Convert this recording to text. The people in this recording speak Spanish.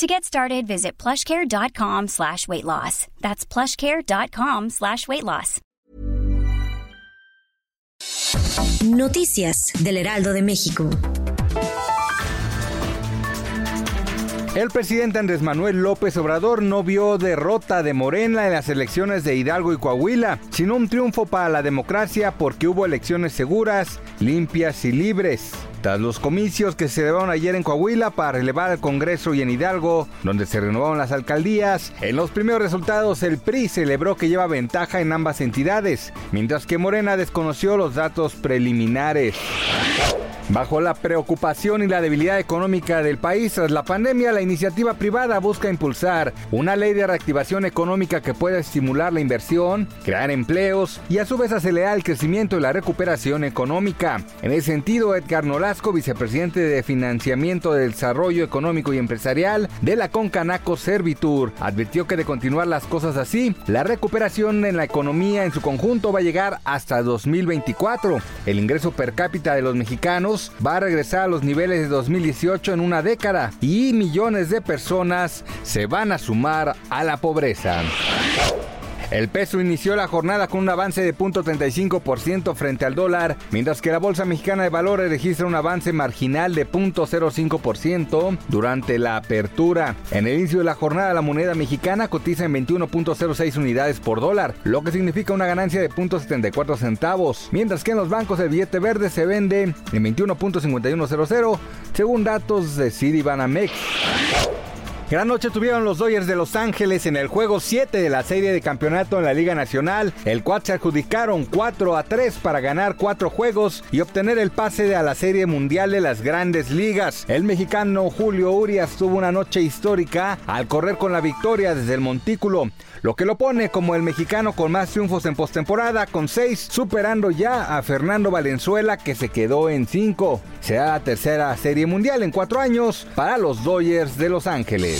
To get started, visit plushcare.com slash weight loss. That's plushcare.com slash weight loss. Noticias del Heraldo de México. El presidente Andrés Manuel López Obrador no vio derrota de Morena en las elecciones de Hidalgo y Coahuila, sino un triunfo para la democracia porque hubo elecciones seguras, limpias y libres. Tras los comicios que se llevaron ayer en Coahuila para relevar al Congreso y en Hidalgo, donde se renovaron las alcaldías, en los primeros resultados el PRI celebró que lleva ventaja en ambas entidades, mientras que Morena desconoció los datos preliminares. Bajo la preocupación y la debilidad económica del país tras la pandemia, la iniciativa privada busca impulsar una ley de reactivación económica que pueda estimular la inversión, crear empleos y a su vez acelerar el crecimiento y la recuperación económica. En ese sentido, Edgar Nolasco, vicepresidente de Financiamiento de Desarrollo Económico y Empresarial de la Concanaco Servitur, advirtió que de continuar las cosas así, la recuperación en la economía en su conjunto va a llegar hasta 2024. El ingreso per cápita de los mexicanos va a regresar a los niveles de 2018 en una década y millones de personas se van a sumar a la pobreza. El peso inició la jornada con un avance de 0.35% frente al dólar, mientras que la Bolsa Mexicana de Valores registra un avance marginal de 0.05% durante la apertura. En el inicio de la jornada, la moneda mexicana cotiza en 21.06 unidades por dólar, lo que significa una ganancia de 0.74 centavos, mientras que en los bancos el billete verde se vende en 21.5100 según datos de Citibanamex. Gran noche tuvieron los Dodgers de Los Ángeles en el juego 7 de la serie de campeonato en la Liga Nacional, el cual se adjudicaron 4 a 3 para ganar 4 juegos y obtener el pase a la Serie Mundial de las Grandes Ligas. El mexicano Julio Urias tuvo una noche histórica al correr con la victoria desde el montículo, lo que lo pone como el mexicano con más triunfos en postemporada, con 6, superando ya a Fernando Valenzuela que se quedó en 5. Será la tercera Serie Mundial en 4 años para los Dodgers de Los Ángeles.